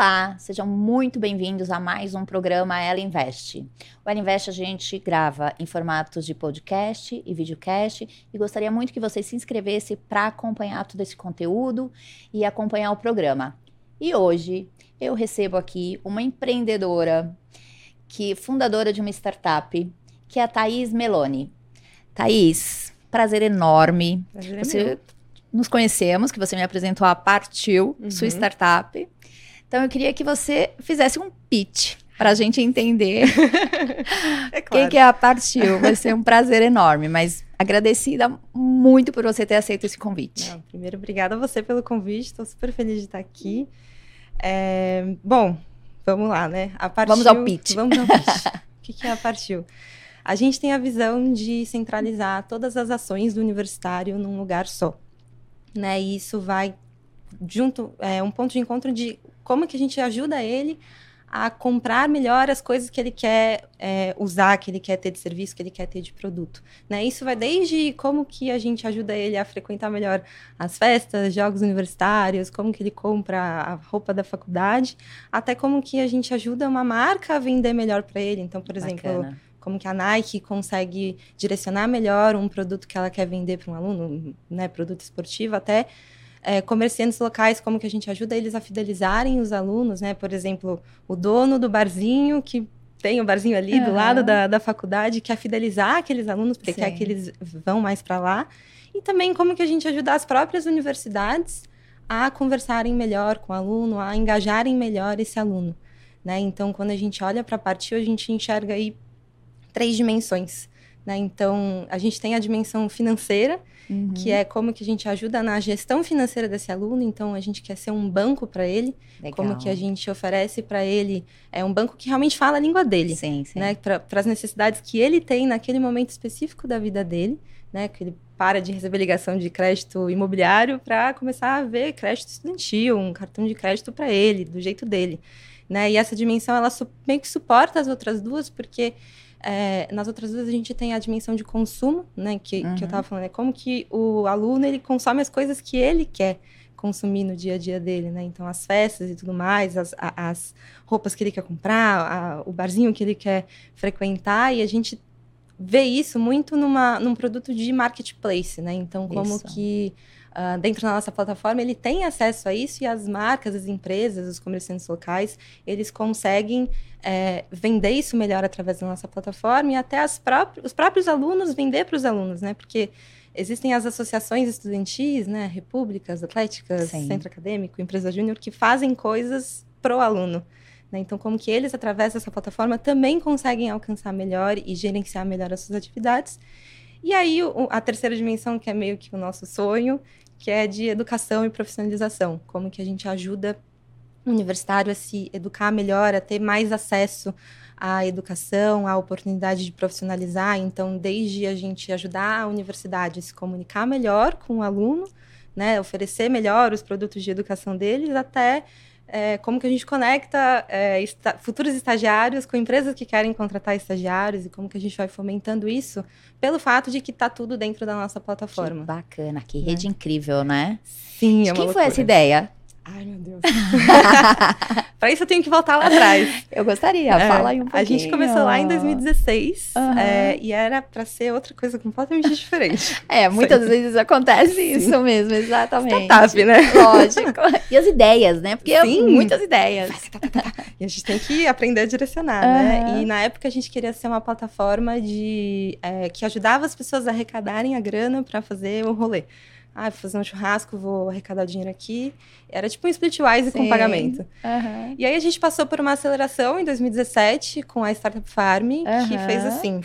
Olá, sejam muito bem-vindos a mais um programa Ela Investe. O Ela Investe a gente grava em formatos de podcast e videocast e gostaria muito que você se inscrevesse para acompanhar todo esse conteúdo e acompanhar o programa. E hoje eu recebo aqui uma empreendedora, que fundadora de uma startup, que é a Thaís Meloni. Thaís, prazer enorme. Prazer é você nos conhecemos, que você me apresentou a Partiu, sua Uhum. startup. Então eu queria que você fizesse um pitch para a gente entender É o que, claro. é a Partiu. Vai ser um prazer enorme, mas agradecida muito por você ter aceito esse convite. Não, primeiro, obrigada a você pelo convite. Estou super feliz de estar aqui. É, bom, vamos lá, né? A Partiu, Vamos ao pitch. Vamos ao pitch. o que, que é a Partiu? A gente tem a visão de centralizar todas as ações do universitário num lugar só. Né? E isso vai junto, é um ponto de encontro de como que a gente ajuda ele a comprar melhor as coisas que ele quer é, usar, que ele quer ter de serviço, que ele quer ter de produto. Né? Isso vai desde como que a gente ajuda ele a frequentar melhor as festas, jogos universitários, como que ele compra a roupa da faculdade, até como que a gente ajuda uma marca a vender melhor para ele. Então, por exemplo, Bacana. como que a Nike consegue direcionar melhor um produto que ela quer vender para um aluno, né, produto esportivo, até é, comerciantes locais, como que a gente ajuda eles a fidelizarem os alunos, né? Por exemplo, o dono do barzinho que tem o barzinho ali do Aham. lado da, da faculdade, quer fidelizar aqueles alunos, porque quer Sim. que eles vão mais para lá. E também como que a gente ajuda as próprias universidades a conversarem melhor com o aluno, a engajarem melhor esse aluno. Né? Então, quando a gente olha para a Partiu, a gente enxerga aí três dimensões. Né? Então, a gente tem a dimensão financeira, Uhum. que é como que a gente ajuda na gestão financeira desse aluno. Então, a gente quer ser um banco para ele, Legal. como que a gente oferece para ele é um banco que realmente fala a língua dele Sim, sim. né, para as necessidades que ele tem naquele momento específico da vida dele, né, que ele para de receber ligação de crédito imobiliário para começar a ver crédito estudantil, um cartão de crédito para ele, do jeito dele, né? E essa dimensão ela meio que suporta as outras duas, porque é, nas outras duas a gente tem a dimensão de consumo, né, que, que eu Uhum. estava falando, é como que o aluno ele consome as coisas que ele quer consumir no dia a dia dele, né? Então as festas e tudo mais, as, as roupas que ele quer comprar, a- o barzinho que ele quer frequentar e a gente vê isso muito numa, num produto de marketplace, né? Então, como Isso. que ah, dentro da nossa plataforma ele tem acesso a isso e as marcas, as empresas, os comerciantes locais, eles conseguem é, vender isso melhor através da nossa plataforma e até as próprios, os próprios alunos vender para os alunos, né? Porque existem as associações estudantis, né? Repúblicas, atléticas, Sim. centro acadêmico, empresa júnior, que fazem coisas pro aluno. Né? Então, como que eles, através dessa plataforma, também conseguem alcançar melhor e gerenciar melhor as suas atividades. E aí, a terceira dimensão, que é meio que o nosso sonho, que é de educação e profissionalização. Como que a gente ajuda o universitário a se educar melhor, a ter mais acesso à educação, à oportunidade de profissionalizar. Então, desde a gente ajudar a universidade a se comunicar melhor com o aluno, né, oferecer melhor os produtos de educação deles, até é, como que a gente conecta é, esta- futuros estagiários com empresas que querem contratar estagiários e como que a gente vai fomentando isso pelo fato de que está tudo dentro da nossa Que plataforma. bacana, que rede incrível, né? Sim, De é uma quem foi loucura. essa ideia? Ai, meu Deus. Para isso eu tenho que voltar lá atrás. Eu gostaria, É, fala aí um pouquinho. A gente começou lá em 2016 Aham. é, e era para ser outra coisa completamente diferente. É, muitas Sim. vezes acontece isso mesmo, exatamente. Startup, né? Lógico. E as ideias, né? Porque Sim. muitas ideias. E a gente tem que aprender a direcionar, Aham. né? E na época a gente queria ser uma plataforma de é, que ajudava as pessoas a arrecadarem a grana para fazer o rolê. Ah, vou fazer um churrasco, vou arrecadar o dinheiro aqui. Era tipo um splitwise com Sim. pagamento. Aham. E aí a gente passou por uma aceleração em 2017 com a Startup Farm, que Aham. fez assim.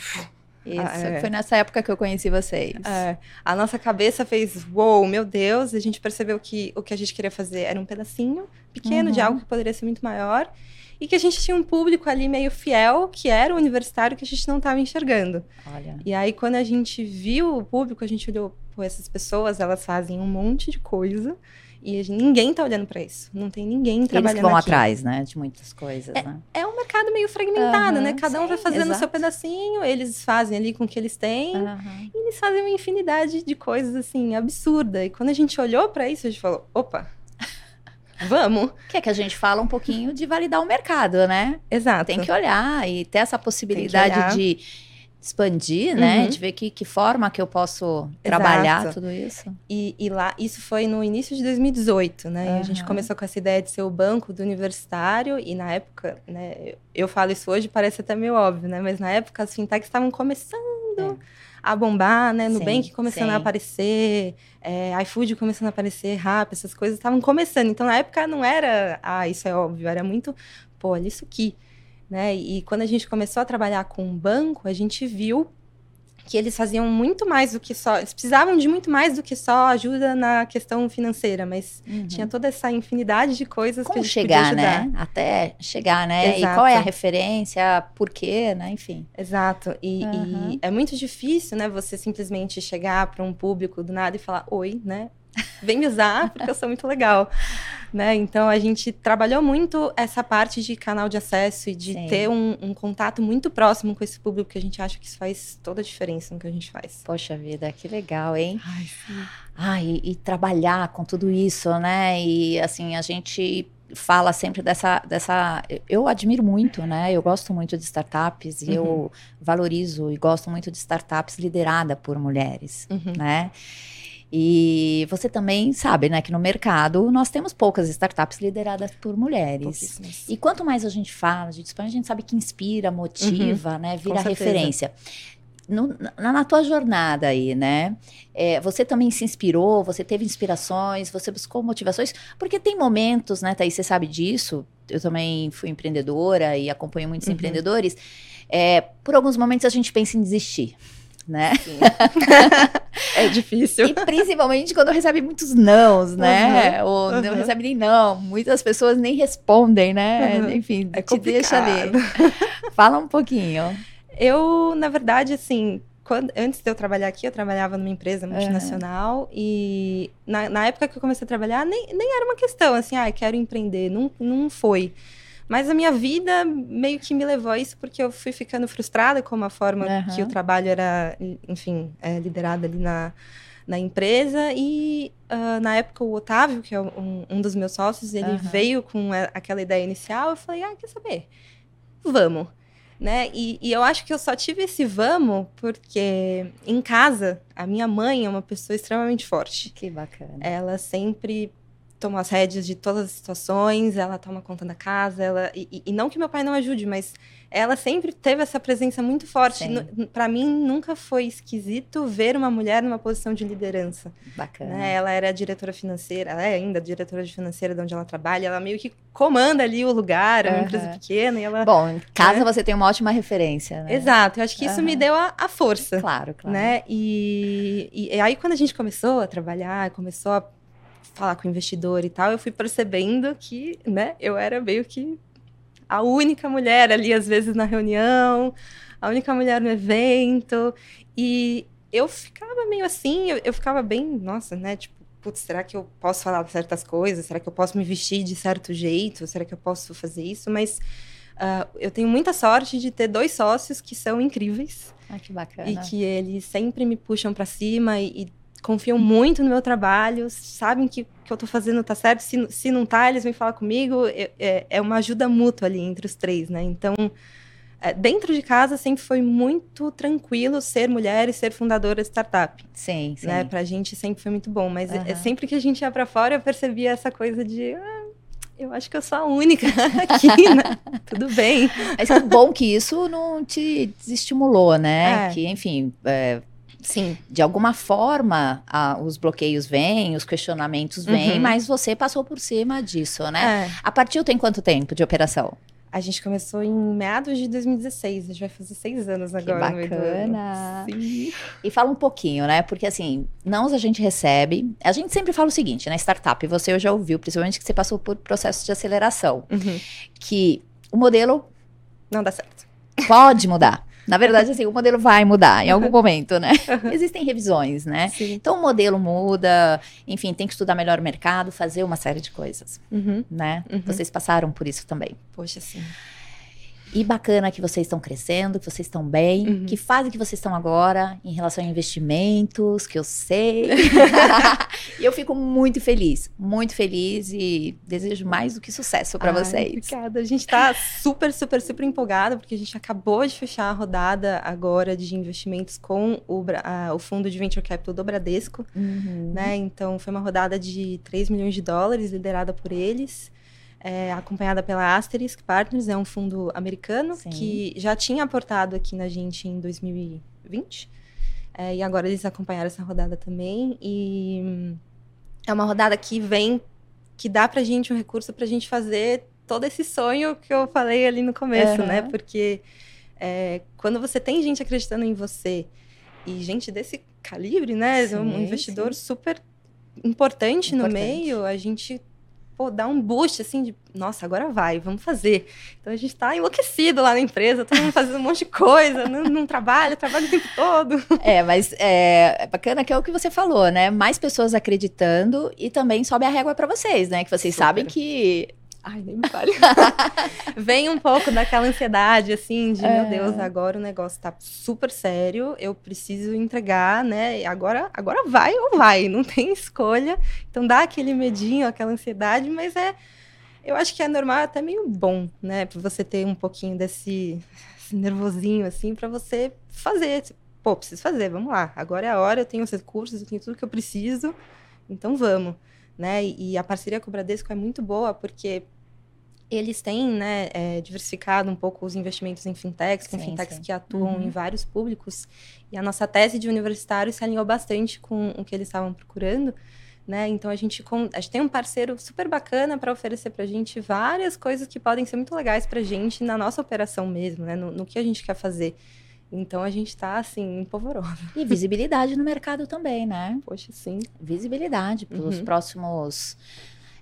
Isso, Ah, é. foi nessa época que eu conheci vocês. É, a nossa cabeça fez, uou, meu Deus, a gente percebeu que o que a gente queria fazer era um pedacinho pequeno de Uhum. algo que poderia ser muito maior, e que a gente tinha um público ali meio fiel, que era o universitário, que a gente não estava enxergando. Olha. E aí, quando a gente viu o público, a gente olhou, pô, essas pessoas, elas fazem um monte de coisa, e ninguém tá olhando para isso. Não tem ninguém Eles trabalhando que vão aqui. atrás, né? De muitas coisas, né? É um mercado meio fragmentado, Aham, né? Cada um vai sim, fazendo o seu pedacinho, eles fazem ali com o que eles têm, Aham. e eles fazem uma infinidade de coisas, assim, absurda. E quando a gente olhou pra isso, a gente falou, opa, vamos. Que é que a gente fala um pouquinho de validar o mercado, né? Exato. Tem que olhar e ter essa possibilidade de expandir, né? Uhum. De ver que, que forma que eu posso trabalhar tudo isso. E, e lá, isso foi no início de 2018, né? E a gente começou com essa ideia de ser o banco do universitário, e na época, né? eu- falo isso hoje, parece até meio óbvio, né? Mas na época as fintechs estavam começando a bombar, né? Nubank É. Sim, começando sim. a aparecer, é, iFood começando a aparecer, Rap, essas coisas estavam começando. Então na época não era, ah, isso é óbvio, era muito, pô, olha isso aqui. Né? E quando a gente começou a trabalhar com um banco, a gente viu que eles faziam muito mais do que só. Eles precisavam de muito mais do que só ajuda na questão financeira, mas Uhum. tinha toda essa infinidade de coisas que a Como gente chegar, podia ajudar. né? Até chegar, né? E Exato. qual é a referência, por quê, né? Enfim. Exato. E, e Aham. é muito difícil, né? Você simplesmente chegar para um público do nada e falar, oi, né? Vem me usar, porque eu sou muito legal. Né? Então a gente trabalhou muito essa parte de canal de acesso e de Sim. ter um, um contato muito próximo com esse público, que a gente acha que isso faz toda a diferença no que a gente faz. Poxa vida, que legal, hein? Ai, sim. Ah, e, e trabalhar com tudo isso, né? E assim, a gente fala sempre dessa, dessa. Eu admiro muito, né? Eu gosto muito de startups e Uhum. eu valorizo e gosto muito de startups liderada por mulheres, Uhum. né? E você também sabe, né, que no mercado nós temos poucas startups lideradas por mulheres. E quanto mais a gente fala de expande, a gente sabe que inspira, motiva, né? Vira Uhum. referência. No- na, na tua jornada aí, né? é, você também se inspirou, você teve inspirações, você buscou motivações, porque tem momentos, né, Thaís, você sabe disso. Eu também fui empreendedora e acompanho muitos Uhum. empreendedores. É, por alguns momentos a gente pensa em desistir, né? É difícil. E principalmente quando recebe muitos nãos, né? Ou não uhum. recebe nem não. Muitas pessoas nem respondem, né? Uhum. Enfim, É te deixa ali. complicado. Fala um pouquinho. Eu, na verdade, assim, quando- antes de eu trabalhar aqui, eu trabalhava numa empresa multinacional e na, na época que eu comecei a trabalhar, nem, nem era uma questão assim, ah, quero empreender, não, não foi. Mas a minha vida meio que me levou a isso porque eu fui ficando frustrada com a forma que Aham. o trabalho era, enfim, é, liderado ali na, na empresa. E ah, na época o Otávio, que é um, um dos meus sócios, ele Aham. veio com a- aquela ideia inicial. Eu falei, ah, quer saber? Vamos. Né? E, e eu acho que eu só tive esse vamos porque em casa a minha mãe é uma pessoa extremamente forte. Que bacana. Ela sempre toma as rédeas de todas as situações, ela toma conta da casa, ela e, e- não que meu pai não ajude, mas ela sempre teve essa presença muito forte. Para mim nunca foi esquisito ver uma mulher numa posição de liderança. Bacana. Né? Ela era diretora financeira, ela é ainda diretora de financeira de onde ela trabalha, ela meio que comanda ali o lugar, é uma empresa pequena e ela Bom, em casa né? você tem uma ótima referência, né? Exato, eu acho que isso me Aham. deu a, a força. Claro, claro. Né? E, e aí, quando a gente começou a trabalhar, começou a falar com o investidor e tal, eu fui percebendo que né, eu era meio que a única mulher ali, às vezes, na reunião, a única mulher no evento. E eu ficava meio assim, eu, eu ficava bem, nossa, né? Tipo, putz, será que eu posso falar certas coisas? Será que eu posso me vestir de certo jeito? Será que eu posso fazer isso? Mas. ah, eu tenho muita sorte de ter dois sócios que são incríveis Ah, que bacana. e que eles sempre me puxam pra cima e, e confiam muito no meu trabalho, sabem que o que eu tô fazendo tá certo. Se, se não tá, eles vêm falar comigo. É, é- é uma ajuda mútua ali entre os três, né? Então, é, dentro de casa sempre foi muito tranquilo ser mulher e ser fundadora de startup, Sim, sim. né? Pra gente sempre foi muito bom. Mas é- é Aham. sempre que a gente ia pra fora, eu percebia essa coisa de. "Ah, eu acho que eu sou a única aqui, né? Tudo bem. Mas é bom que isso não te desestimulou, né? É. Que, enfim, é, Sim. de alguma forma a- os bloqueios vêm, os questionamentos vêm, Uhum. mas você passou por cima disso, né? É. A partir tem quanto tempo de operação? A gente começou em meados de 2016. A gente vai fazer seis anos Que agora. ano. bacana. Sim. E fala um pouquinho, né? Porque assim, não a gente recebe. A gente sempre fala o seguinte, né? Startup, você já ouviu, principalmente que você passou por processo de aceleração, Uhum. que o modelo Não dá certo. pode mudar. Na verdade, assim, o modelo vai mudar em algum momento, né? Existem revisões, né? Sim. Então o modelo muda, enfim, tem que estudar melhor o mercado, fazer uma série de coisas, Uhum. né? Uhum. Vocês passaram por isso também. Poxa, sim. E bacana que vocês estão crescendo, que vocês estão bem. Uhum. Que fase que vocês estão agora em relação a investimentos, que eu sei. E eu fico muito feliz, muito feliz e desejo mais do que sucesso para vocês. Obrigada. A gente está super, super, super empolgada porque a gente acabou de fechar a rodada agora de investimentos com o, a, o fundo de venture capital do Bradesco, uhum. né? Então foi uma rodada de 3 milhões de dólares liderada por eles é, acompanhada pela Asterisk Partners, é um fundo americano Sim. que já tinha aportado aqui na gente em 2020. É, e agora eles acompanharam essa rodada também. E é uma rodada que vem, que dá pra gente um recurso pra gente fazer todo esse sonho que eu falei ali no começo, uhum. né? Porque é, quando você tem gente acreditando em você e gente desse calibre, né? Sim, um investidor sim. super importante, importante no meio, a gente pô, dá um boost, assim, de, nossa, agora vai, vamos fazer. Então a gente está enlouquecido lá na empresa, todo mundo fazendo um monte de coisa, não, não trabalha, trabalha o tempo todo. É, mas é, é, bacana que é o que você falou, né? Mais pessoas acreditando e também sobe a régua para vocês, né? Que vocês Super. sabem que Ai, nem me fale. Vem um pouco daquela ansiedade, assim, de é. meu Deus, agora o negócio tá super sério, eu preciso entregar, né? Agora, agora vai ou vai, não tem escolha. Então dá aquele medinho, aquela ansiedade, mas é. Eu acho que é normal, até meio bom, né? Pra você ter um pouquinho desse, desse nervosinho, assim, para você fazer. Pô, preciso fazer, vamos lá. Agora é a hora, eu tenho os recursos, eu tenho tudo que eu preciso, então vamos. Né? E, e a parceria com o Bradesco é muito boa, porque eles têm né, é, diversificado um pouco os investimentos em fintechs, com sim, fintechs sim. que atuam uhum. em vários públicos. E a nossa tese de universitário se alinhou bastante com o que eles estavam procurando. Né? Então a gente, a gente tem um parceiro super bacana para oferecer para a gente várias coisas que podem ser muito legais para a gente na nossa operação mesmo, né? no, no que a gente quer fazer. Então a gente está assim, empolvorosa. E visibilidade no mercado também, né? Poxa, sim. Visibilidade para os uhum. próximos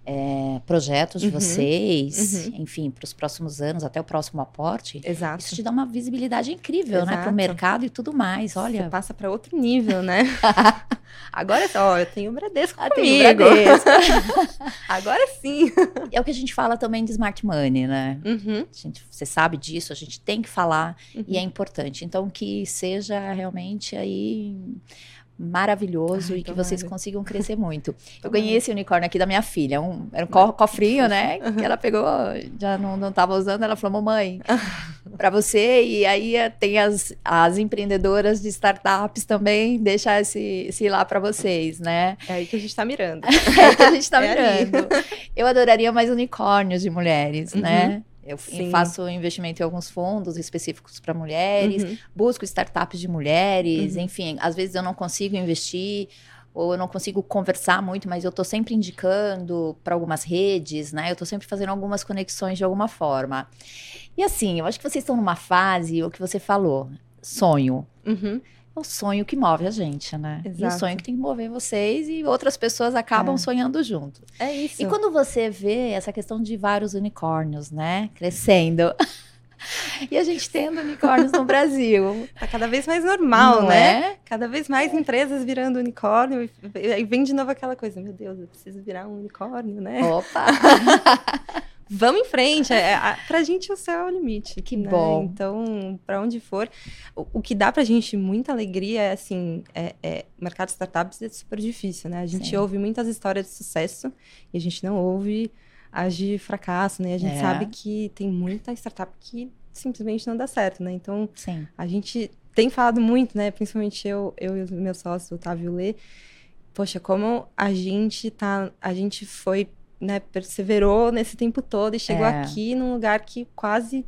é, projetos de uhum, vocês, uhum. enfim, para os próximos anos, até o próximo aporte. Exato. Isso te dá uma visibilidade incrível, Exato. né? Para o mercado e tudo mais. Olha. Você passa para outro nível, né? Agora só, eu tenho o Bradesco ah, comigo. O Bradesco. Agora sim. É o que a gente fala também de smart money, né? Uhum. Gente, você sabe disso, a gente tem que falar e é uhum. importante. Então, que seja realmente aí maravilhoso Ai, e que vocês consigam crescer muito. Eu ganhei esse unicórnio aqui da minha filha, um, era um co cofrinho, né? Que ela pegou, já não, não tava usando, ela falou, mamãe, para você, e aí eh, tem as, as empreendedoras de startups também, deixar esse, esse lá para vocês, né? É aí que a gente tá mirando. é aí que a gente tá é mirando. Eu adoraria mais unicórnios de mulheres, uhum. né? Eu Sim. faço investimento em alguns fundos específicos para mulheres, uhum. busco startups de mulheres, uhum. enfim, às vezes eu não consigo investir ou eu não consigo conversar muito, mas eu estou sempre indicando para algumas redes, né? Eu estou sempre fazendo algumas conexões de alguma forma. E assim, eu acho que vocês estão numa fase, o que você falou, sonho. Uhum o sonho que move a gente, né? Exato. E o sonho que tem que mover vocês e outras pessoas acabam é. sonhando junto. É isso. E quando você vê essa questão de vários unicórnios, né, crescendo. e a gente tendo unicórnios no Brasil. Tá cada vez mais normal, Não né? É? Cada vez mais é. empresas virando unicórnio. E vem de novo aquela coisa, meu Deus, eu preciso virar um unicórnio, né? Opa! vamos em frente. É, a, pra gente o céu é o limite. Que né? bom. Então, para onde for. O, o, que dá pra gente muita alegria é assim: é, é, mercado de startups é super difícil, né? A gente Sim. ouve muitas histórias de sucesso e a gente não ouve as de fracasso, né? A gente é. sabe que tem muita startup que simplesmente não dá certo, né? Então, Sim. a gente tem falado muito, né? Principalmente eu, eu e o meu sócio, Otávio Lê. Poxa, como a gente tá. A gente foi né, perseverou nesse tempo todo e chegou é. aqui num lugar que quase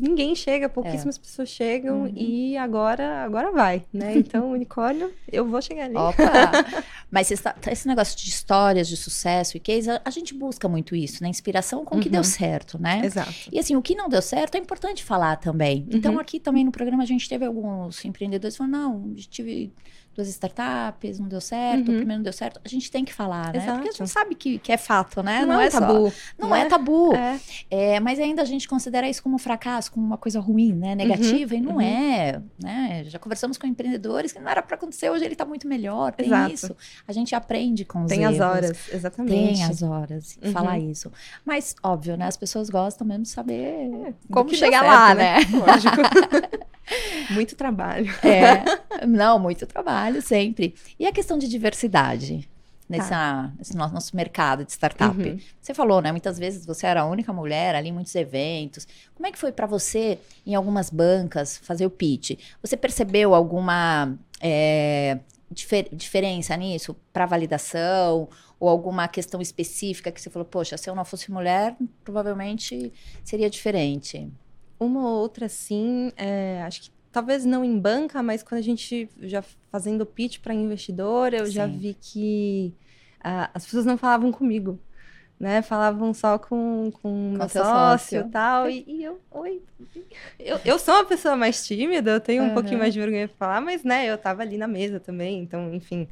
ninguém chega, pouquíssimas é. pessoas chegam uhum. e agora agora vai, né? Então, unicórnio, eu vou chegar ali. Opa! Mas esse, esse negócio de histórias de sucesso e case, a, a gente busca muito isso, né? Inspiração com o que deu uhum. certo, né? Exato. E assim, o que não deu certo é importante falar também. Então, uhum. aqui também no programa a gente teve alguns empreendedores que falaram, não, tive duas startups, não deu certo, uhum. o primeiro não deu certo. A gente tem que falar, né? Exato. Porque a gente sabe que, que é fato, né? Não, não é, é tabu. Só, não, não é, é, tabu. É. é. mas ainda a gente considera isso como um fracasso, como uma coisa ruim, né? Negativa, uhum. e não uhum. é. Né? Já conversamos com empreendedores que não era para acontecer, hoje ele está muito melhor. Tem Exato. isso. A gente aprende com os Tem erros. as horas, exatamente. Tem as horas, uhum. falar isso. Mas, óbvio, né? As pessoas gostam mesmo de saber é, como chegar certo, lá, né? né? Lógico. muito trabalho. É. Não, muito trabalho, sempre. E a questão de diversidade? nessa, tá. nesse nosso mercado de startup. Uhum. Você falou, né? Muitas vezes você era a única mulher ali em muitos eventos. Como é que foi para você, em algumas bancas, fazer o pitch? Você percebeu alguma é, difer diferença nisso para validação? Ou alguma questão específica que você falou, poxa, se eu não fosse mulher, provavelmente seria diferente? Uma ou outra, sim. É, acho que talvez não em banca, mas quando a gente já fazendo pitch para investidor, eu Sim. já vi que uh, as pessoas não falavam comigo, né? Falavam só com, com, meu sócio e tal. E, e, eu, oi. Eu, eu sou uma pessoa mais tímida, eu tenho um uhum. pouquinho mais de vergonha de falar, mas, né, eu tava ali na mesa também, então, enfim.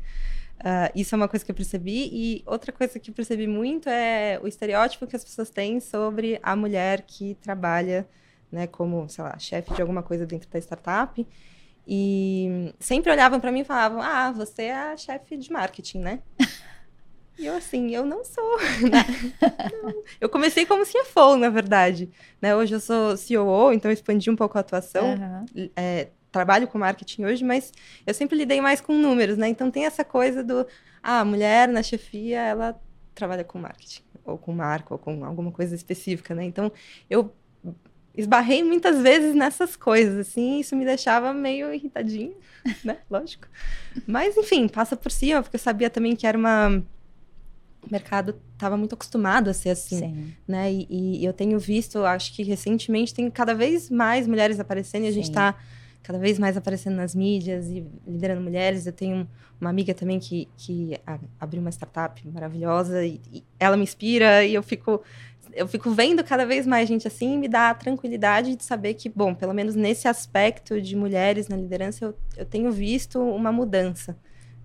Uh, isso é uma coisa que eu percebi. E outra coisa que eu percebi muito é o estereótipo que as pessoas têm sobre a mulher que trabalha né, como, sei lá, chefe de alguma coisa dentro da startup. E sempre olhavam para mim e falavam: "Ah, você é a chefe de marketing, né?" E eu assim, eu não sou. não. Eu comecei como CFO, na verdade. Né? Hoje eu sou COO, então expandi um pouco a atuação. Uhum. É, trabalho com marketing hoje, mas eu sempre lidei mais com números, né? Então tem essa coisa do, ah, a mulher na chefia, ela trabalha com marketing, ou com marca, ou com alguma coisa específica, né? Então eu esbarrei muitas vezes nessas coisas, assim, isso me deixava meio irritadinha, né? Lógico. Mas, enfim, passa por cima, porque eu sabia também que era uma. O mercado estava muito acostumado a ser assim, Sim. né? E, e, eu tenho visto, acho que recentemente tem cada vez mais mulheres aparecendo e a gente está cada vez mais aparecendo nas mídias e liderando mulheres. Eu tenho uma amiga também que, que abriu uma startup maravilhosa e, e ela me inspira e eu fico eu fico vendo cada vez mais gente assim e me dá a tranquilidade de saber que, bom, pelo menos nesse aspecto de mulheres na liderança, eu, eu tenho visto uma mudança,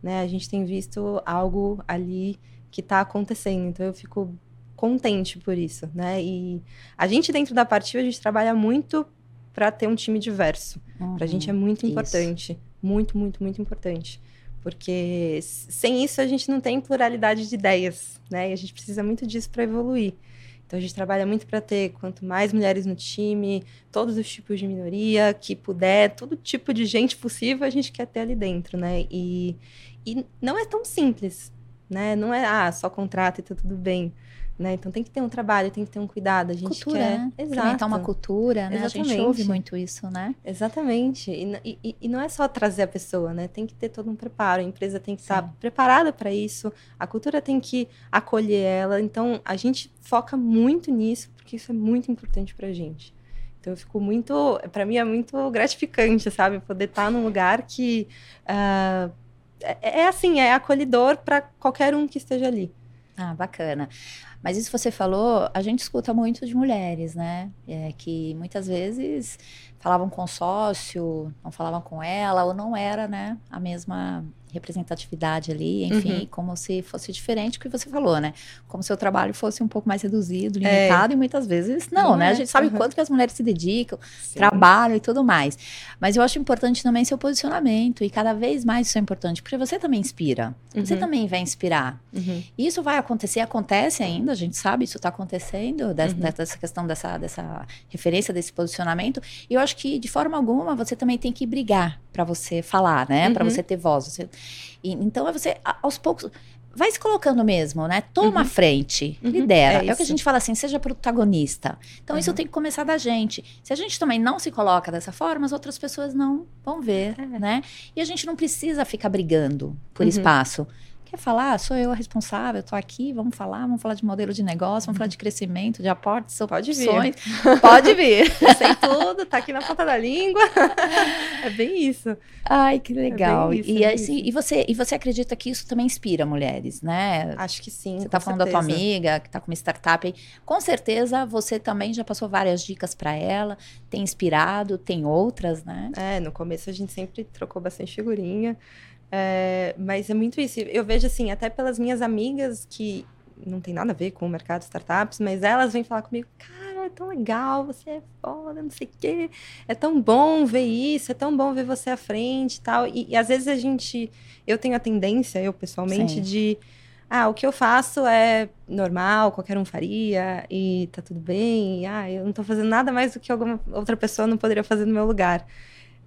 né? A gente tem visto algo ali que está acontecendo, então eu fico contente por isso, né? E a gente dentro da partida, a gente trabalha muito para ter um time diverso. Uhum, para a gente é muito importante, isso. muito, muito, muito importante. Porque sem isso a gente não tem pluralidade de ideias, né? E a gente precisa muito disso para evoluir. Então a gente trabalha muito para ter quanto mais mulheres no time, todos os tipos de minoria que puder, todo tipo de gente possível a gente quer ter ali dentro, né? E, e não é tão simples, né? Não é ah, só contrata e tá tudo bem. Né? Então tem que ter um trabalho, tem que ter um cuidado. A gente cultura, quer... né? Exato. uma cultura, né? Exatamente. A gente ouve muito isso, né? Exatamente. E, e, e, não é só trazer a pessoa, né? Tem que ter todo um preparo. A empresa tem que Sim. estar preparada para isso. A cultura tem que acolher ela. Então a gente foca muito nisso porque isso é muito importante para a gente. Então eu fico muito, para mim é muito gratificante, sabe, poder estar num lugar que uh, é, é assim, é acolhedor para qualquer um que esteja ali. Ah, bacana. Mas isso você falou, a gente escuta muito de mulheres, né? É, que muitas vezes falavam com o sócio, não falavam com ela, ou não era, né, a mesma representatividade ali, enfim, uhum. como se fosse diferente do que você falou, né? Como se o trabalho fosse um pouco mais reduzido, é. limitado, é. e muitas vezes não, não né? É. A gente sabe uhum. quanto que as mulheres se dedicam, Sim. trabalham e tudo mais. Mas eu acho importante também seu posicionamento, e cada vez mais isso é importante, porque você também inspira, uhum. você também vai inspirar. Uhum. E isso vai acontecer, acontece ainda, a gente sabe, isso está acontecendo, dessa, uhum. dessa questão dessa, dessa referência, desse posicionamento, e eu acho que, de forma alguma, você também tem que brigar para você falar, né? Para você ter voz. Você e, então é você, aos poucos, vai se colocando mesmo, né? Toma uhum. frente, uhum. lidera. É, é, o que a gente fala assim, seja protagonista. Então uhum. isso tem que começar da gente. Se a gente também não se coloca dessa forma, as outras pessoas não vão ver, é. né? E a gente não precisa ficar brigando por uhum. espaço. Quer falar? Sou eu a responsável, estou aqui, vamos falar, vamos falar de modelo de negócio, vamos falar de crescimento, de aportes, Pode opções. vir. Pode vir. Eu sei tudo, tá aqui na ponta da língua. É bem isso. Ai, que legal. É isso, e, é assim, e, você, e você acredita que isso também inspira mulheres, né? Acho que sim. Você está falando certeza. da tua amiga, que está com uma startup aí. Com certeza você também já passou várias dicas para ela, tem inspirado, tem outras, né? É, no começo a gente sempre trocou bastante figurinha. É, mas é muito isso. Eu vejo assim, até pelas minhas amigas que não tem nada a ver com o mercado de startups, mas elas vêm falar comigo, cara, é tão legal, você é foda, não sei o quê. É tão bom ver isso, é tão bom ver você à frente e tal. E, e às vezes a gente, eu tenho a tendência, eu pessoalmente, Sim. de ah, o que eu faço é normal, qualquer um faria e tá tudo bem. E, ah, eu não tô fazendo nada mais do que alguma outra pessoa não poderia fazer no meu lugar.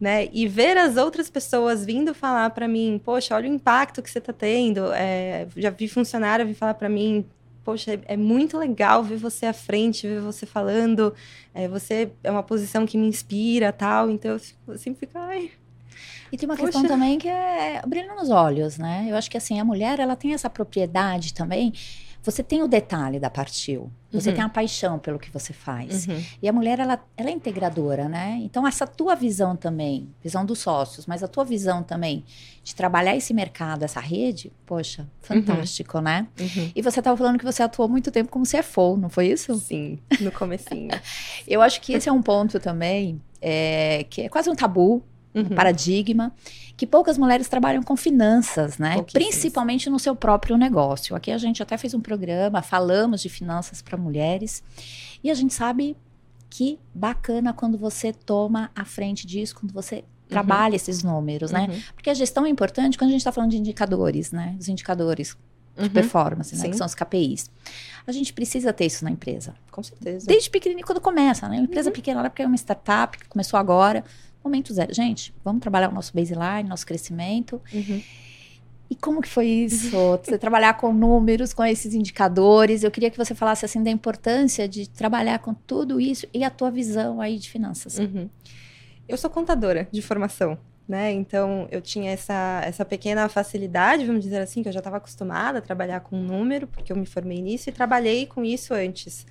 Né? E ver as outras pessoas vindo falar para mim, poxa, olha o impacto que você está tendo. É, já vi funcionário vir falar para mim, poxa, é, é, muito legal ver você à frente, ver você falando. É, você é uma posição que me inspira, tal. Então eu, fico, eu sempre fico, ai. E tem uma Poxa. questão também que é brilho nos olhos, né? Eu acho que assim, a mulher, ela tem essa propriedade também você tem o detalhe da partiu, você uhum. tem a paixão pelo que você faz. Uhum. E a mulher, ela, ela é integradora, né? Então, essa tua visão também, visão dos sócios, mas a tua visão também de trabalhar esse mercado, essa rede, poxa, fantástico, uhum. né? Uhum. E você estava falando que você atuou muito tempo como CFO, não foi isso? Sim, no comecinho. Eu acho que esse é um ponto também, é, que é quase um tabu, uhum. paradigma, que poucas mulheres trabalham com finanças, né? Principalmente no seu próprio negócio. Aqui a gente até fez um programa, falamos de finanças para mulheres, e a gente sabe que bacana quando você toma a frente disso, quando você trabalha uhum. esses números, né? Uhum. Porque a gestão é importante quando a gente está falando de indicadores, né? Os indicadores de uhum. performance, né? Sim. Que são os KPIs. A gente precisa ter isso na empresa. Com certeza. Desde pequenininho, quando começa, né? Uma empresa uhum. pequena, porque é uma startup que começou agora. Momento zero. Gente, vamos trabalhar o nosso baseline, nosso crescimento. Uhum. E como que foi isso? Você trabalhar com números, com esses indicadores. Eu queria que você falasse assim da importância de trabalhar com tudo isso e a tua visão aí de finanças. Uhum. Eu sou contadora de formação, né? Então eu tinha essa, essa pequena facilidade, vamos dizer assim, que eu já estava acostumada a trabalhar com número, porque eu me formei nisso e trabalhei com isso antes.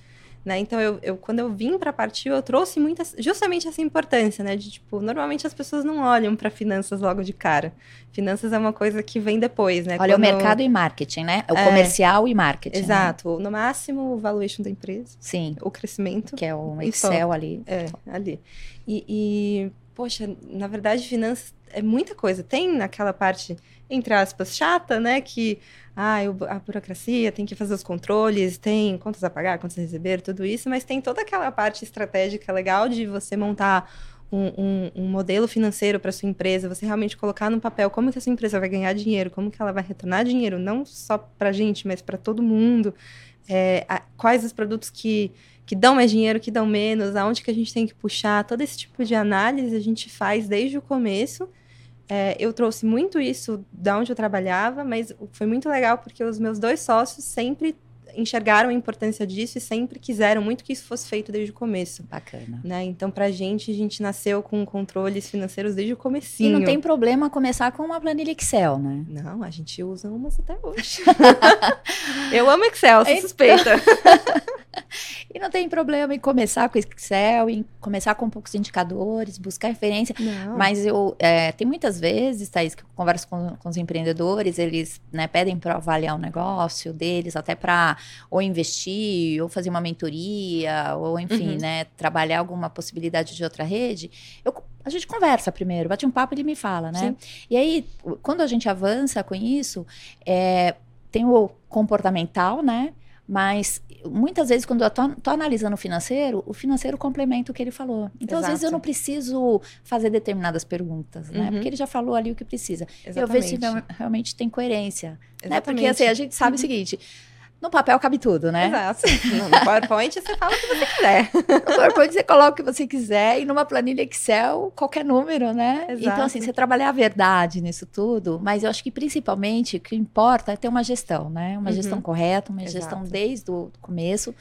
Né? Então, eu, eu, quando eu vim para partir, eu trouxe muita, justamente essa importância, né? De, tipo, normalmente as pessoas não olham para finanças logo de cara. Finanças é uma coisa que vem depois, né? Olha, quando... o mercado e marketing, né? O é, comercial e marketing. Né? Exato. Né? No máximo, o valuation da empresa. Sim. O crescimento. Que é o Excel ali. É, ali. E, e, poxa, na verdade, finanças é muita coisa. Tem naquela parte, entre aspas, chata, né? Que ah, a burocracia tem que fazer os controles, tem contas a pagar, contas a receber, tudo isso, mas tem toda aquela parte estratégica legal de você montar um, um, um modelo financeiro para sua empresa, você realmente colocar no papel como que a sua empresa vai ganhar dinheiro, como que ela vai retornar dinheiro, não só para a gente, mas para todo mundo, é, a, quais os produtos que, que dão mais dinheiro, que dão menos, aonde que a gente tem que puxar, todo esse tipo de análise a gente faz desde o começo, é, eu trouxe muito isso da onde eu trabalhava, mas foi muito legal porque os meus dois sócios sempre enxergaram a importância disso e sempre quiseram muito que isso fosse feito desde o começo. Bacana. Né? Então, pra gente, a gente nasceu com controles financeiros desde o comecinho. E não tem problema começar com uma planilha Excel, né? Não, a gente usa umas até hoje. eu amo Excel, sou então... suspeita. e não tem problema em começar com Excel, em começar com poucos indicadores, buscar referência. Não. Mas eu é, tem muitas vezes, Thaís, que eu converso com, com os empreendedores, eles né, pedem para avaliar o negócio deles, até para ou investir, ou fazer uma mentoria, ou enfim, uhum. né, trabalhar alguma possibilidade de outra rede. Eu, a gente conversa primeiro, bate um papo e ele me fala, né? Sim. E aí, quando a gente avança com isso, é, tem o comportamental, né? Mas muitas vezes, quando eu tô, tô, analisando o financeiro, o financeiro complementa o que ele falou. Então, Exato. às vezes, eu não preciso fazer determinadas perguntas, né? Uhum. Porque ele já falou ali o que precisa. Exatamente. Eu vejo se realmente tem coerência. Né? Porque assim, a gente sabe uhum. o seguinte no papel cabe tudo, né? Exato. No PowerPoint você fala o que você quiser. No PowerPoint você coloca o que você quiser e numa planilha Excel, qualquer número, né? Exato. Então, assim, você trabalhar a verdade nisso tudo, mas eu acho que principalmente o que importa é ter uma gestão, né? Uma uhum. gestão correta, uma Exato. gestão desde o começo,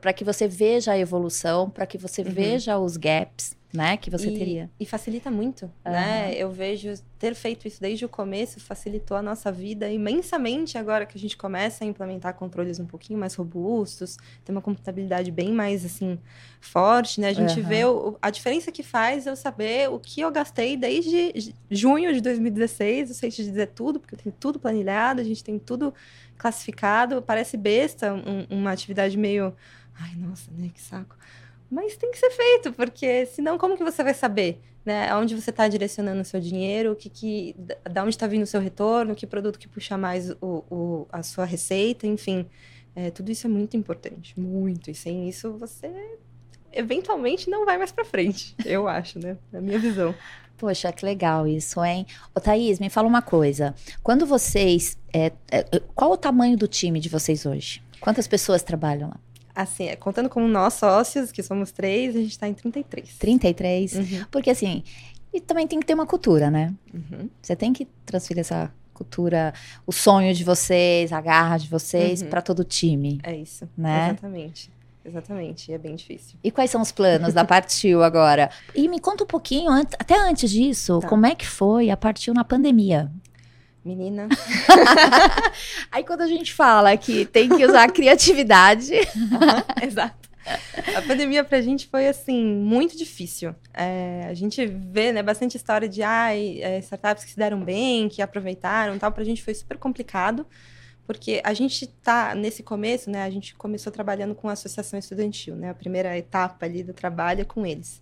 para que você veja a evolução, para que você uhum. veja os gaps né, que você e, teria. E facilita muito, uhum. né? Eu vejo ter feito isso desde o começo facilitou a nossa vida imensamente agora que a gente começa a implementar controles um pouquinho mais robustos, tem uma contabilidade bem mais assim forte, né? A gente uhum. vê o, a diferença que faz eu saber o que eu gastei desde junho de 2016, eu sei te dizer tudo, porque eu tenho tudo planilhado, a gente tem tudo classificado, parece besta, um, uma atividade meio ai, nossa, né, que saco. Mas tem que ser feito, porque senão como que você vai saber, né? Aonde você está direcionando o seu dinheiro, o que, que da onde está vindo o seu retorno, que produto que puxa mais o, o a sua receita, enfim. É, tudo isso é muito importante, muito. E sem isso você eventualmente não vai mais para frente, eu acho, né? Na minha visão. Poxa, que legal isso, hein? Ô, Thaís, me fala uma coisa. Quando vocês. É, é, qual o tamanho do time de vocês hoje? Quantas pessoas trabalham lá? Assim, é, contando com nós sócios, que somos três, a gente está em 33. 33? Uhum. Porque assim, E também tem que ter uma cultura, né? Uhum. Você tem que transferir essa cultura, o sonho de vocês, a garra de vocês Uhum. para todo o time. É isso. Né? Exatamente. Exatamente. E é bem difícil. E quais são os planos da Partiu agora? E me conta um pouquinho, até antes disso, Tá. como é que foi a Partiu na pandemia? Menina. Aí quando a gente fala que tem que usar a criatividade, Exato. A pandemia pra gente foi, assim, muito difícil. É, a gente vê, né, bastante história de é, startups que se deram bem, que aproveitaram e tal. Pra gente foi super complicado, porque a gente tá nesse começo, né, a gente começou trabalhando com a associação estudantil, né, a primeira etapa ali do trabalho é com eles.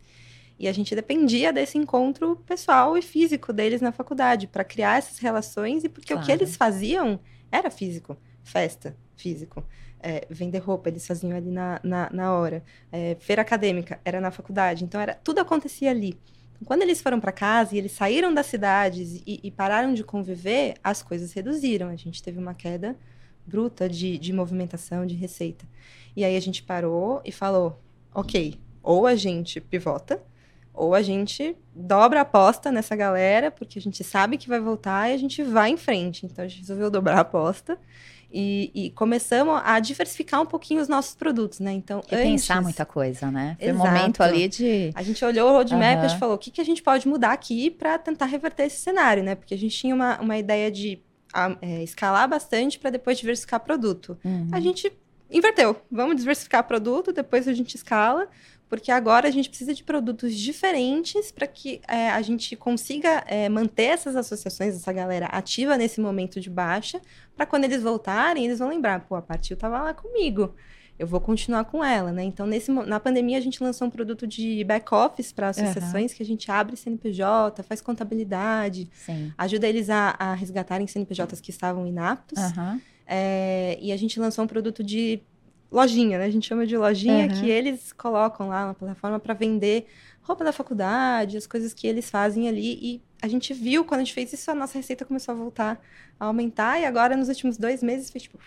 E a gente dependia desse encontro pessoal e físico deles na faculdade, para criar essas relações, e porque o que Claro. eles faziam era físico, festa, físico é, vender roupa, eles faziam ali na, na, na hora. É, feira acadêmica, era na faculdade. Então, era tudo acontecia ali. Então, quando eles foram para casa e eles saíram das cidades e, e pararam de conviver, as coisas reduziram. A gente teve uma queda bruta de, de movimentação, de receita. E aí a gente parou e falou: ok, ou a gente pivota, ou a gente dobra a aposta nessa galera, porque a gente sabe que vai voltar e a gente vai em frente. Então a gente resolveu dobrar a aposta. E, e começamos a diversificar um pouquinho os nossos produtos, né? Então, e antes, pensar muita coisa, né? Foi um momento ali de. a gente olhou o roadmap e a Aham. gente falou, o que, que a gente pode mudar aqui para tentar reverter esse cenário, né? Porque a gente tinha uma, uma ideia de ah, é, escalar bastante para depois diversificar produto. Uhum. A gente inverteu. Vamos diversificar produto, depois a gente escala, porque agora a gente precisa de produtos diferentes para que é, a gente consiga é, manter essas associações, essa galera ativa nesse momento de baixa, para quando eles voltarem, eles vão lembrar, pô, a Partiu tava lá comigo. Eu vou continuar com ela, né? Então, nesse, na pandemia, a gente lançou um produto de back-office para associações que a gente abre CNPJ, faz contabilidade, Sim. ajuda eles a, a resgatarem CNPJs que estavam inaptos. Aham. É, e a gente lançou um produto de lojinha, né? A gente chama de lojinha, Uhum. que eles colocam lá na plataforma para vender roupa da faculdade, as coisas que eles fazem ali. E a gente viu, quando a gente fez isso, a nossa receita começou a voltar a aumentar. E agora, nos últimos dois meses, foi tipo.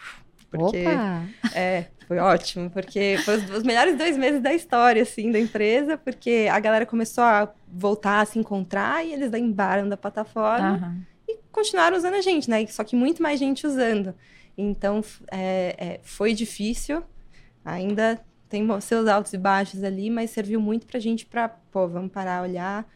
Porque Opa! é, foi ótimo, porque foi os, os melhores dois meses da história, assim, da empresa, porque a galera começou a voltar a se encontrar e eles embaram da plataforma Aham. e continuaram usando a gente, né? Só que muito mais gente usando. Então, é, é, foi difícil, ainda tem seus altos e baixos ali, mas serviu muito pra gente pra, pô, vamos parar, olhar,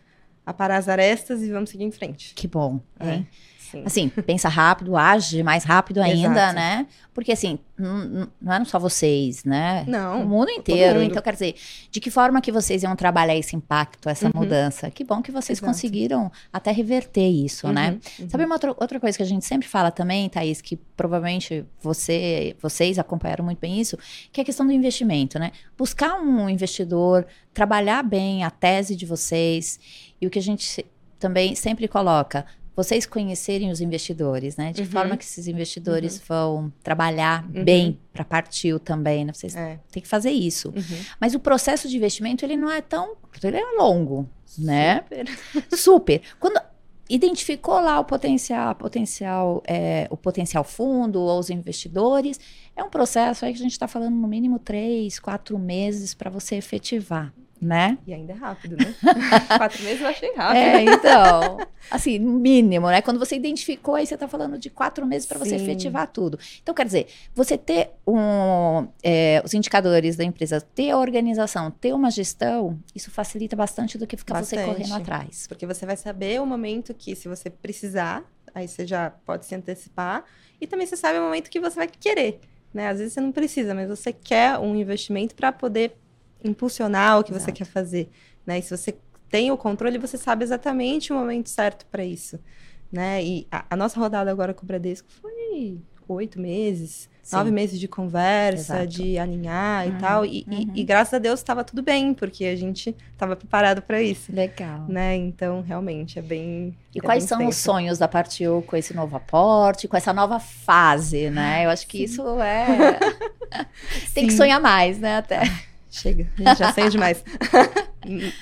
aparar as arestas e vamos seguir em frente. Que bom, É. hein? Sim. Assim, pensa rápido, age mais rápido ainda, Exato. né? Porque assim, não, não- eram só vocês, né? Não, o mundo inteiro. mundo. Então, quer dizer, de que forma que vocês iam trabalhar esse impacto, essa Uhum. mudança? Que bom que vocês Exato. conseguiram até reverter isso, né? Uhum, uhum. Sabe uma outra, outra coisa que a gente sempre fala também, Thaís, que provavelmente você, vocês acompanharam muito bem isso, que é a questão do investimento, né? Buscar um investidor, trabalhar bem a tese de vocês e o que a gente também sempre coloca, vocês conhecerem os investidores, né? De Uhum. forma que esses investidores vão trabalhar Uhum. bem para partir também, né? Vocês É. têm que fazer isso. Uhum. Mas o processo de investimento, ele não é tão... Ele é longo, né? Super. Super. Quando identificou lá o potencial, potencial é, o potencial fundo ou os investidores, é um processo aí que a gente está falando no mínimo três, quatro meses para você efetivar, né? E ainda é rápido, né? Quatro meses eu achei rápido. É, então, assim, mínimo, né? Quando você identificou, aí você está falando de quatro meses para você efetivar tudo. Então, quer dizer, você ter um, é, os indicadores da empresa, ter a organização, ter uma gestão, isso facilita bastante do que ficar você correndo atrás. Porque você vai saber o momento que, se você precisar, aí você já pode se antecipar. E também você sabe o momento que você vai querer. Né? Às vezes você não precisa, mas você quer um investimento para poder impulsionar o que você Exato. quer fazer. Né? E se você tem o controle, você sabe exatamente o momento certo para isso. Né? E a, a nossa rodada agora com o Bradesco foi oito meses, Sim. nove meses de conversa, Exato. de alinhar Uhum, e tal. E, e- uhum. e graças a Deus estava tudo bem, porque a gente estava preparado para isso Legal. né? Então, realmente, é bem. E é quais bem são os sonhos da Partiu com esse novo aporte, com essa nova fase, né? Eu acho que isso é. Tem que Sim. sonhar mais, né? Até. Chega, já sonha demais.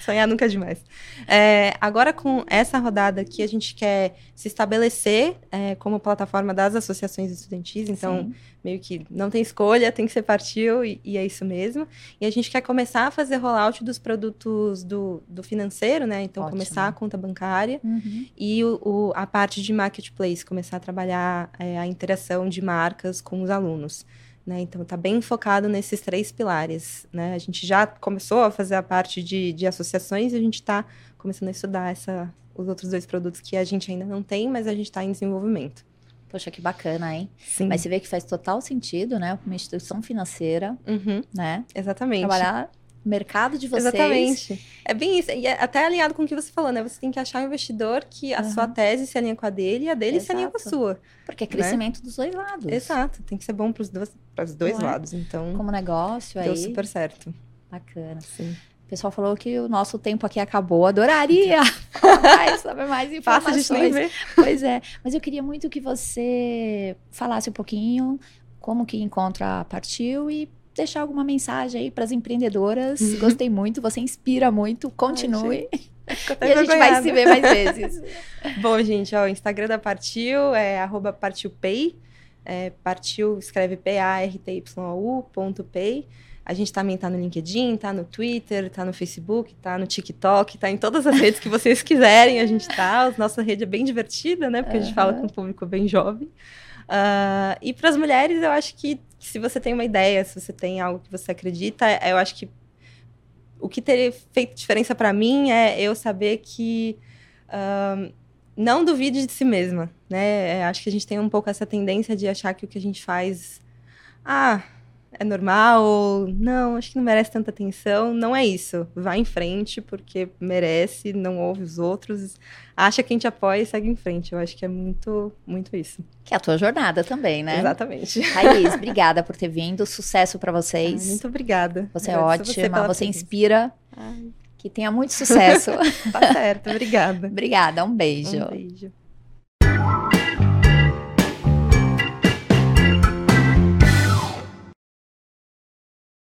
Sonhar nunca é demais. É, agora, com essa rodada aqui, a gente quer se estabelecer é, como plataforma das associações estudantis. Então, Sim. meio que não tem escolha, tem que ser partiu, e, e, é isso mesmo. E a gente quer começar a fazer rollout dos produtos do, do financeiro, né? Então, Ótimo. começar a conta bancária uhum. e o, o, a parte de marketplace, começar a trabalhar é, a interação de marcas com os alunos. Né? Então, está bem focado nesses três pilares. Né? A gente já começou a fazer a parte de, de associações e a gente está começando a estudar essa, os outros dois produtos que a gente ainda não tem, mas a gente está em desenvolvimento. Poxa, que bacana, hein? Sim. Mas você vê que faz total sentido, né? Uma instituição financeira, uhum. né? Exatamente. Trabalhar mercado de vocês. Exatamente. É bem isso. E é até alinhado com o que você falou, né? Você tem que achar um investidor que a uhum. sua tese se alinha com a dele e a dele Exato. se alinha com a sua. Porque é né? crescimento né? dos dois lados. Exato. Tem que ser bom para os dois, dois é? lados. Então. Como negócio aí. Deu super certo. Bacana. Sim. O pessoal falou que o nosso tempo aqui acabou. Adoraria mais, saber mais informações. Fácil de nem ver. Pois é. Mas eu queria muito que você falasse um pouquinho como que encontra a Partiu e deixar alguma mensagem aí para as empreendedoras. Uhum. Gostei muito, você inspira muito, continue. Ai, e a gente vai se ver mais vezes. Bom, gente, ó, o Instagram da Partiu é partilpay. É, partiu, escreve P-A-R-T-Y-U, ponto pay. A gente também tá no LinkedIn, tá no Twitter, tá no Facebook, tá no TikTok, tá em todas as redes que vocês quiserem, a gente tá. A nossa rede é bem divertida, né? Porque a gente fala com um público bem jovem. Uh, e para as mulheres, eu acho que se você tem uma ideia, se você tem algo que você acredita, eu acho que o que teria feito diferença para mim é eu saber que uh, não duvide de si mesma, né? É, acho que a gente tem um pouco essa tendência de achar que o que a gente faz, ah, é normal, ou não, acho que não merece tanta atenção. Não é isso. Vá em frente, porque merece, não ouve os outros, acha quem te apoia e segue em frente. Eu acho que é muito, muito isso. Que é a tua jornada também, né? Exatamente. Thaís, obrigada por ter vindo. Sucesso para vocês. muito obrigada. Você é ótima, você, você inspira. Ai. Que tenha muito sucesso. tá certo, obrigada. obrigada, um beijo. Um beijo.